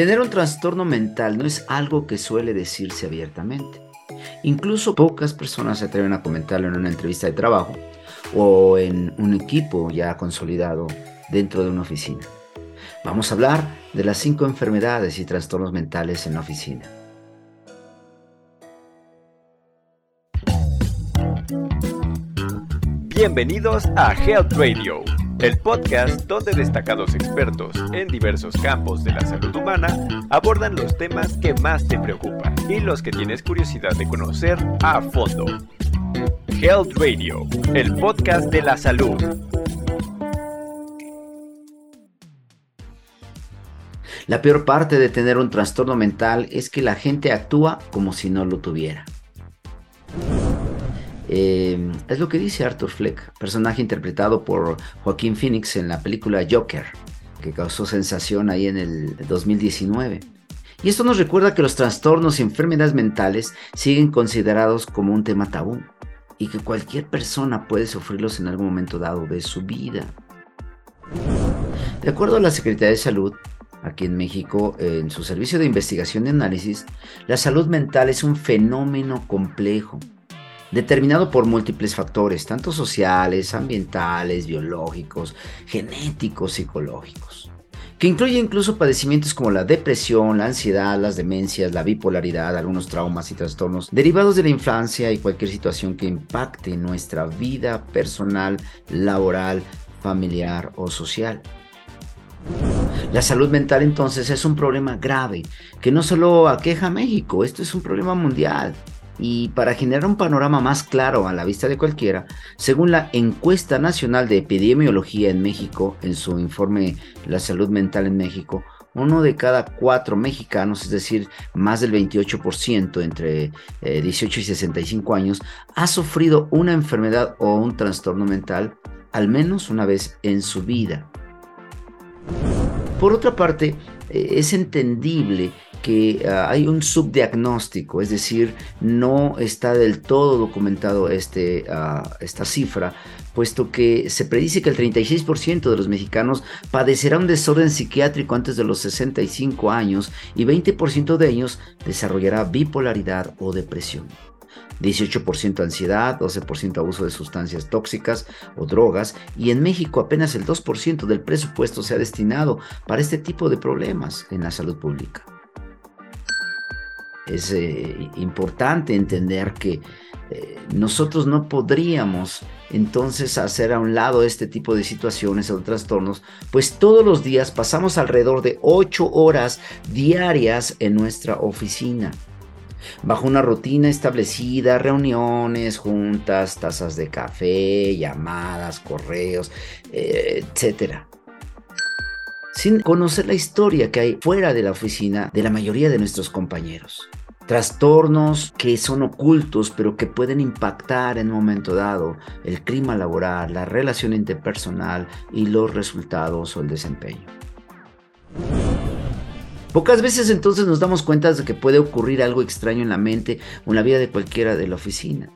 Tener un trastorno mental no es algo que suele decirse abiertamente. Incluso pocas personas se atreven a comentarlo en una entrevista de trabajo o en un equipo ya consolidado dentro de una oficina. Vamos a hablar de las cinco enfermedades y trastornos mentales en la oficina. Bienvenidos a Health Radio el podcast donde destacados expertos en diversos campos de la salud humana abordan los temas que más te preocupan y los que tienes curiosidad de conocer a fondo. Health Radio, el podcast de la salud. La peor parte de tener un trastorno mental es que la gente actúa como si no lo tuviera. Eh, es lo que dice Arthur Fleck, personaje interpretado por Joaquín Phoenix en la película Joker, que causó sensación ahí en el 2019. Y esto nos recuerda que los trastornos y enfermedades mentales siguen considerados como un tema tabú y que cualquier persona puede sufrirlos en algún momento dado de su vida. De acuerdo a la Secretaría de Salud, aquí en México, en su servicio de investigación y análisis, la salud mental es un fenómeno complejo determinado por múltiples factores, tanto sociales, ambientales, biológicos, genéticos, psicológicos, que incluye incluso padecimientos como la depresión, la ansiedad, las demencias, la bipolaridad, algunos traumas y trastornos derivados de la infancia y cualquier situación que impacte nuestra vida personal, laboral, familiar o social. La salud mental entonces es un problema grave que no solo aqueja a México, esto es un problema mundial. Y para generar un panorama más claro a la vista de cualquiera, según la encuesta nacional de epidemiología en México, en su informe La salud mental en México, uno de cada cuatro mexicanos, es decir, más del 28% entre 18 eh, y 65 años, ha sufrido una enfermedad o un trastorno mental al menos una vez en su vida. Por otra parte, eh, es entendible que ah, hay un subdiagnóstico, es decir, no está del todo documentado este, ah, esta cifra, puesto que se predice que el 36% de los mexicanos padecerá un desorden psiquiátrico antes de los 65 años y 20% de ellos desarrollará bipolaridad o depresión. 18% ansiedad, 12% abuso de sustancias tóxicas o drogas y en México apenas el 2% del presupuesto se ha destinado para este tipo de problemas en la salud pública es eh, importante entender que eh, nosotros no podríamos entonces hacer a un lado este tipo de situaciones o trastornos, pues todos los días pasamos alrededor de 8 horas diarias en nuestra oficina. Bajo una rutina establecida, reuniones, juntas, tazas de café, llamadas, correos, eh, etcétera sin conocer la historia que hay fuera de la oficina de la mayoría de nuestros compañeros trastornos que son ocultos pero que pueden impactar en un momento dado el clima laboral, la relación interpersonal y los resultados o el desempeño. Pocas veces entonces nos damos cuenta de que puede ocurrir algo extraño en la mente o en la vida de cualquiera de la oficina.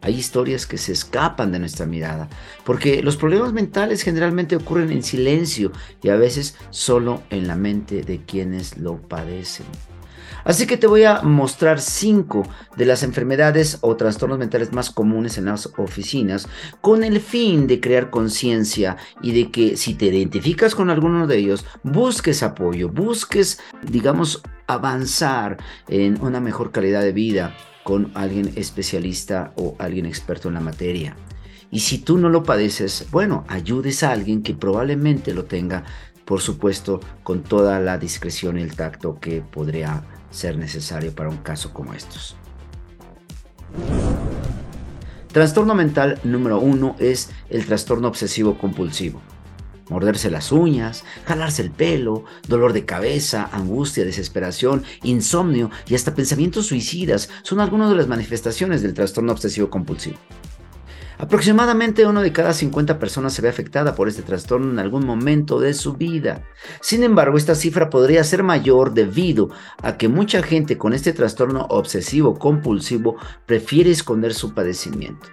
Hay historias que se escapan de nuestra mirada, porque los problemas mentales generalmente ocurren en silencio y a veces solo en la mente de quienes lo padecen. Así que te voy a mostrar cinco de las enfermedades o trastornos mentales más comunes en las oficinas con el fin de crear conciencia y de que si te identificas con alguno de ellos, busques apoyo, busques, digamos, avanzar en una mejor calidad de vida con alguien especialista o alguien experto en la materia. Y si tú no lo padeces, bueno, ayudes a alguien que probablemente lo tenga, por supuesto, con toda la discreción y el tacto que podría ser necesario para un caso como estos. Trastorno mental número uno es el trastorno obsesivo compulsivo. Morderse las uñas, jalarse el pelo, dolor de cabeza, angustia, desesperación, insomnio y hasta pensamientos suicidas son algunas de las manifestaciones del trastorno obsesivo compulsivo. Aproximadamente uno de cada 50 personas se ve afectada por este trastorno en algún momento de su vida. Sin embargo, esta cifra podría ser mayor debido a que mucha gente con este trastorno obsesivo compulsivo prefiere esconder su padecimiento.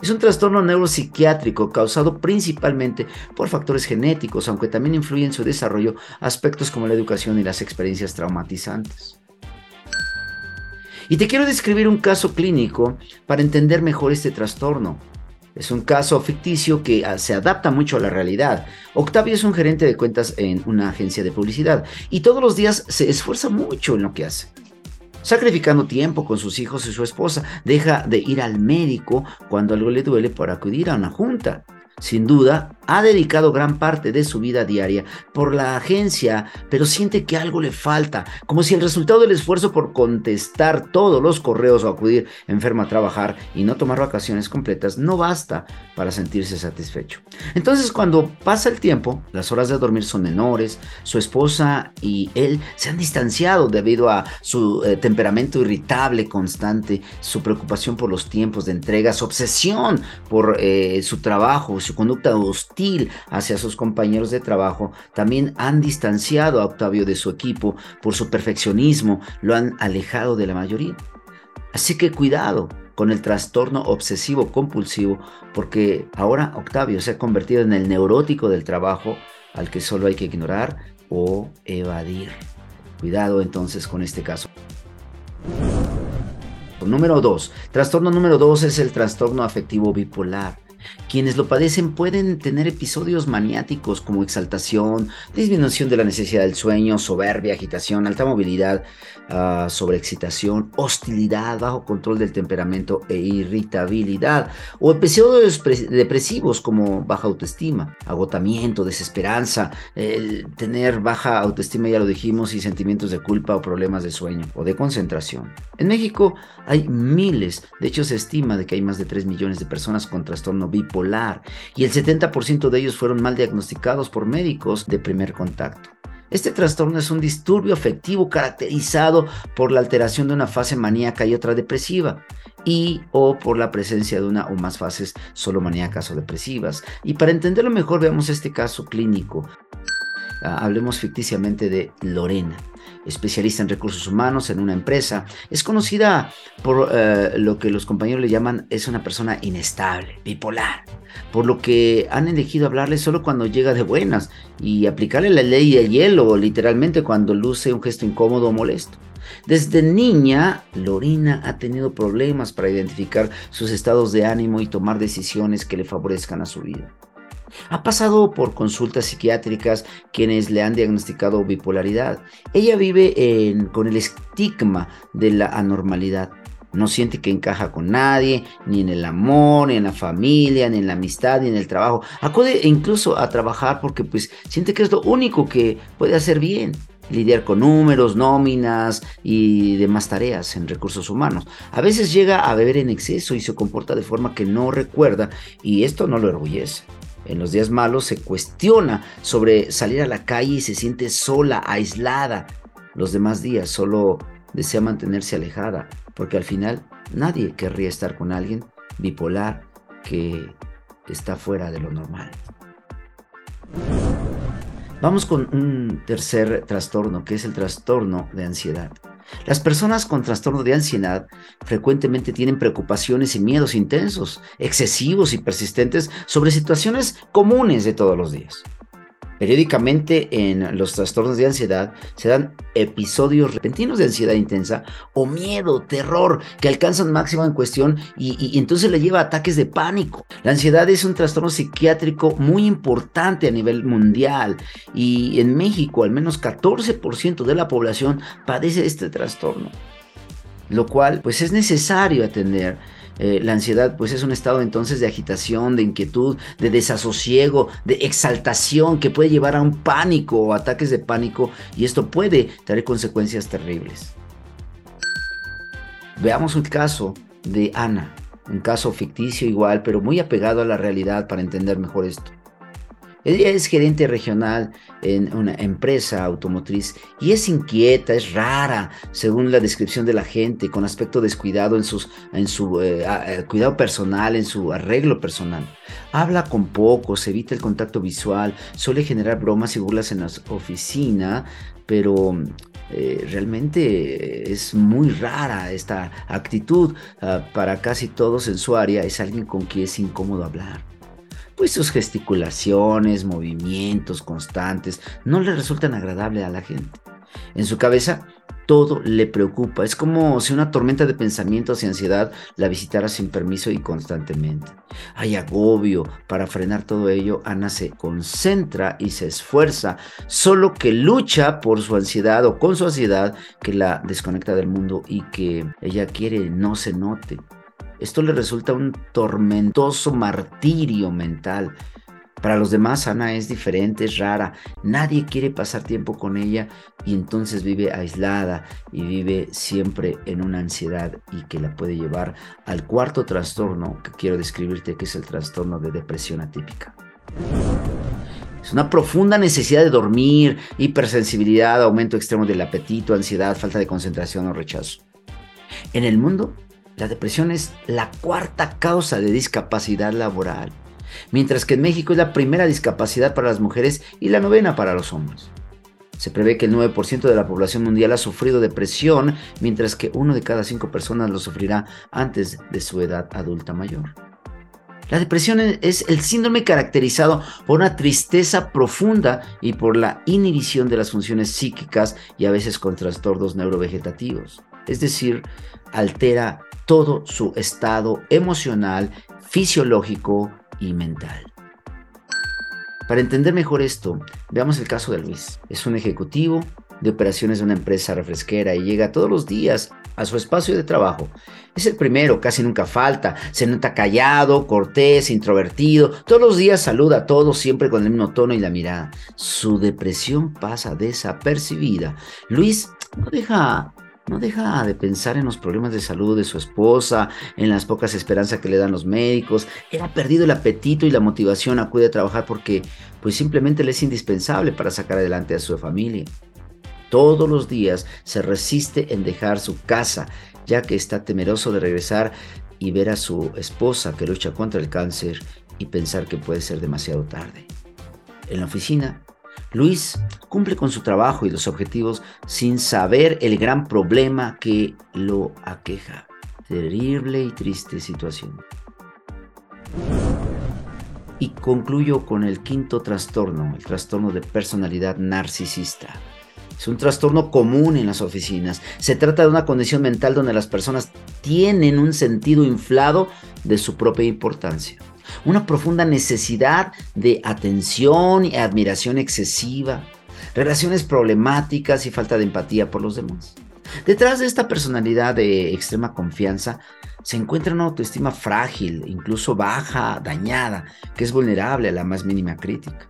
Es un trastorno neuropsiquiátrico causado principalmente por factores genéticos, aunque también influye en su desarrollo aspectos como la educación y las experiencias traumatizantes. Y te quiero describir un caso clínico para entender mejor este trastorno. Es un caso ficticio que ah, se adapta mucho a la realidad. Octavio es un gerente de cuentas en una agencia de publicidad y todos los días se esfuerza mucho en lo que hace. Sacrificando tiempo con sus hijos y su esposa, deja de ir al médico cuando algo le duele para acudir a una junta. Sin duda, ha dedicado gran parte de su vida diaria por la agencia, pero siente que algo le falta, como si el resultado del esfuerzo por contestar todos los correos o acudir enfermo a trabajar y no tomar vacaciones completas no basta para sentirse satisfecho. Entonces cuando pasa el tiempo, las horas de dormir son menores, su esposa y él se han distanciado debido a su eh, temperamento irritable constante, su preocupación por los tiempos de entrega, su obsesión por eh, su trabajo, su conducta hostil hacia sus compañeros de trabajo, también han distanciado a Octavio de su equipo por su perfeccionismo, lo han alejado de la mayoría. Así que cuidado con el trastorno obsesivo compulsivo, porque ahora Octavio se ha convertido en el neurótico del trabajo al que solo hay que ignorar o evadir. Cuidado entonces con este caso. Número 2. Trastorno número 2 es el trastorno afectivo bipolar. Quienes lo padecen pueden tener episodios maniáticos como exaltación, disminución de la necesidad del sueño, soberbia, agitación, alta movilidad, uh, sobreexcitación, hostilidad, bajo control del temperamento e irritabilidad, o episodios depresivos como baja autoestima, agotamiento, desesperanza, tener baja autoestima, ya lo dijimos, y sentimientos de culpa o problemas de sueño o de concentración. En México hay miles, de hecho se estima de que hay más de 3 millones de personas con trastorno bipolar y el 70% de ellos fueron mal diagnosticados por médicos de primer contacto. Este trastorno es un disturbio afectivo caracterizado por la alteración de una fase maníaca y otra depresiva y o por la presencia de una o más fases solo maníacas o depresivas. Y para entenderlo mejor veamos este caso clínico. Ah, hablemos ficticiamente de Lorena especialista en recursos humanos en una empresa. Es conocida por eh, lo que los compañeros le llaman es una persona inestable, bipolar, por lo que han elegido hablarle solo cuando llega de buenas y aplicarle la ley del hielo, literalmente cuando luce un gesto incómodo o molesto. Desde niña, Lorina ha tenido problemas para identificar sus estados de ánimo y tomar decisiones que le favorezcan a su vida. Ha pasado por consultas psiquiátricas quienes le han diagnosticado bipolaridad. Ella vive con el estigma de la anormalidad. No siente que encaja con nadie, ni en el amor, ni en la familia, ni en la amistad, ni en el trabajo. Acude incluso a trabajar porque pues siente que es lo único que puede hacer bien lidiar con números, nóminas y demás tareas en recursos humanos. A veces llega a beber en exceso y se comporta de forma que no recuerda y esto no lo orgullece. En los días malos se cuestiona sobre salir a la calle y se siente sola, aislada. Los demás días solo desea mantenerse alejada, porque al final nadie querría estar con alguien bipolar que está fuera de lo normal. Vamos con un tercer trastorno, que es el trastorno de ansiedad. Las personas con trastorno de ansiedad frecuentemente tienen preocupaciones y miedos intensos, excesivos y persistentes sobre situaciones comunes de todos los días. Periódicamente en los trastornos de ansiedad se dan episodios repentinos de ansiedad intensa o miedo, terror, que alcanzan máximo en cuestión y, entonces le lleva a ataques de pánico. La ansiedad es un trastorno psiquiátrico muy importante a nivel mundial y en México al menos 14% de la población padece este trastorno, lo cual pues es necesario atender eh, la ansiedad pues es un estado entonces de agitación, de inquietud, de desasosiego, de exaltación que puede llevar a un pánico o ataques de pánico y esto puede traer consecuencias terribles. Veamos un caso de Ana, un caso ficticio igual, pero muy apegado a la realidad para entender mejor esto. Ella es gerente regional en una empresa automotriz y es inquieta, es rara, según la descripción de la gente, con aspecto descuidado en, sus, su eh, eh, cuidado personal, en su arreglo personal. Habla con pocos, evita el contacto visual, suele generar bromas y burlas en la oficina, pero eh, realmente es muy rara esta actitud. Ah, para casi todos en su área es alguien con quien es incómodo hablar. Pues sus gesticulaciones, movimientos constantes no le resultan agradables a la gente. En su cabeza todo le preocupa. Es como si una tormenta de pensamientos y ansiedad la visitara sin permiso y constantemente. Hay agobio. Para frenar todo ello, Ana se concentra y se esfuerza, solo que lucha por su ansiedad o con su ansiedad que la desconecta del mundo y que ella quiere no se note. Esto le resulta un tormentoso martirio mental para los demás, Ana es diferente, es rara. Nadie quiere pasar tiempo con ella y entonces vive aislada y vive siempre en una ansiedad y que la puede llevar al cuarto trastorno que quiero describirte, que es el trastorno de depresión atípica. Es una profunda necesidad de dormir, hipersensibilidad, aumento extremo del apetito, ansiedad, falta de concentración o rechazo. En el mundo, la depresión es la cuarta causa de discapacidad laboral mientras que en México es la primera discapacidad para las mujeres y la novena para los hombres. Se prevé que el 9% de la población mundial ha sufrido depresión, mientras que uno de cada cinco personas lo sufrirá antes de su edad adulta mayor. La depresión es el síndrome caracterizado por una tristeza profunda y por la inhibición de las funciones psíquicas y a veces con trastornos neurovegetativos. Es decir, altera todo su estado emocional, fisiológico, y mental. Para entender mejor esto, veamos el caso de Luis. Es un ejecutivo de operaciones de una empresa refresquera y llega todos los días a su espacio de trabajo. Es el primero, casi nunca falta, se nota callado, cortés, introvertido, todos los días saluda a todos siempre con el mismo tono y la mirada. Su depresión pasa desapercibida. Luis no deja no deja de pensar en los problemas de salud de su esposa, en las pocas esperanzas que le dan los médicos. Él ha perdido el apetito y la motivación, acude a trabajar porque pues simplemente le es indispensable para sacar adelante a su familia. Todos los días se resiste en dejar su casa, ya que está temeroso de regresar y ver a su esposa que lucha contra el cáncer y pensar que puede ser demasiado tarde. En la oficina Luis cumple con su trabajo y los objetivos sin saber el gran problema que lo aqueja. Terrible y triste situación. Y concluyo con el quinto trastorno, el trastorno de personalidad narcisista. Es un trastorno común en las oficinas. Se trata de una condición mental donde las personas tienen un sentido inflado de su propia importancia una profunda necesidad de atención y admiración excesiva, relaciones problemáticas y falta de empatía por los demás. Detrás de esta personalidad de extrema confianza se encuentra una autoestima frágil, incluso baja, dañada, que es vulnerable a la más mínima crítica.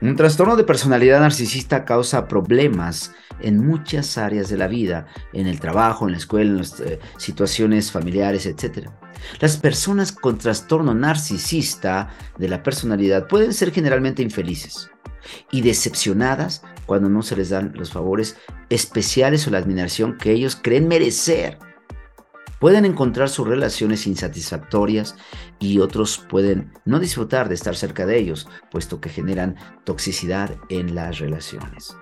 Un trastorno de personalidad narcisista causa problemas en muchas áreas de la vida, en el trabajo, en la escuela, en las eh, situaciones familiares, etc. Las personas con trastorno narcisista de la personalidad pueden ser generalmente infelices y decepcionadas cuando no se les dan los favores especiales o la admiración que ellos creen merecer. Pueden encontrar sus relaciones insatisfactorias y otros pueden no disfrutar de estar cerca de ellos, puesto que generan toxicidad en las relaciones.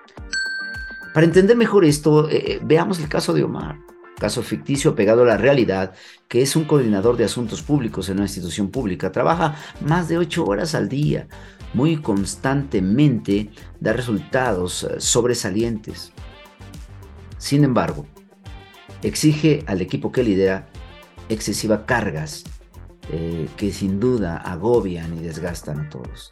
Para entender mejor esto, eh, eh, veamos el caso de Omar caso ficticio pegado a la realidad, que es un coordinador de asuntos públicos en una institución pública. Trabaja más de ocho horas al día, muy constantemente, da resultados eh, sobresalientes. Sin embargo, exige al equipo que lidera excesivas cargas eh, que sin duda agobian y desgastan a todos.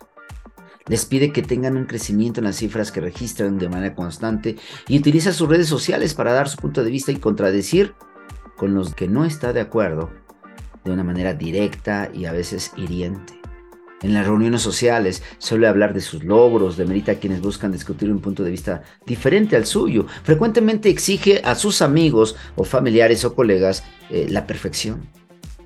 Les pide que tengan un crecimiento en las cifras que registran de manera constante y utiliza sus redes sociales para dar su punto de vista y contradecir con los que no está de acuerdo de una manera directa y a veces hiriente. En las reuniones sociales suele hablar de sus logros, demerita a quienes buscan discutir un punto de vista diferente al suyo. Frecuentemente exige a sus amigos o familiares o colegas eh, la perfección,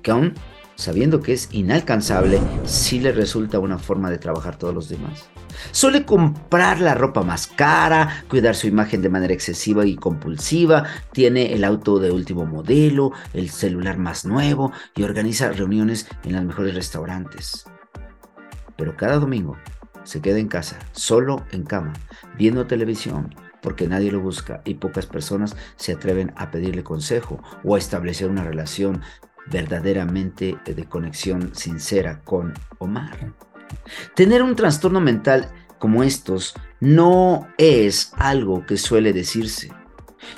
que aún sabiendo que es inalcanzable, sí le resulta una forma de trabajar todos los demás. Suele comprar la ropa más cara, cuidar su imagen de manera excesiva y compulsiva, tiene el auto de último modelo, el celular más nuevo y organiza reuniones en los mejores restaurantes. Pero cada domingo se queda en casa, solo en cama, viendo televisión, porque nadie lo busca y pocas personas se atreven a pedirle consejo o a establecer una relación verdaderamente de conexión sincera con Omar. Tener un trastorno mental como estos no es algo que suele decirse.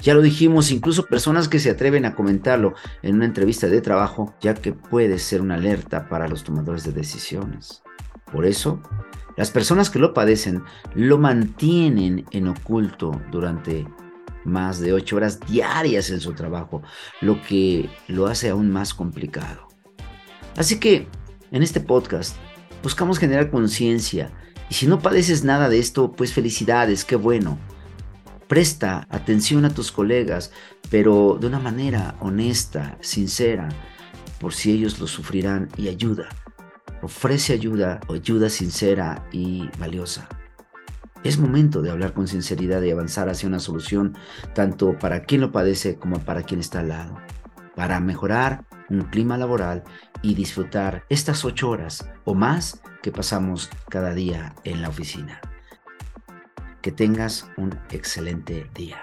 Ya lo dijimos, incluso personas que se atreven a comentarlo en una entrevista de trabajo, ya que puede ser una alerta para los tomadores de decisiones. Por eso, las personas que lo padecen lo mantienen en oculto durante más de ocho horas diarias en su trabajo, lo que lo hace aún más complicado. Así que, en este podcast, buscamos generar conciencia y si no padeces nada de esto, pues felicidades, qué bueno. Presta atención a tus colegas, pero de una manera honesta, sincera, por si ellos lo sufrirán y ayuda. Ofrece ayuda, ayuda sincera y valiosa. Es momento de hablar con sinceridad y avanzar hacia una solución, tanto para quien lo padece como para quien está al lado, para mejorar un clima laboral y disfrutar estas ocho horas o más que pasamos cada día en la oficina. Que tengas un excelente día.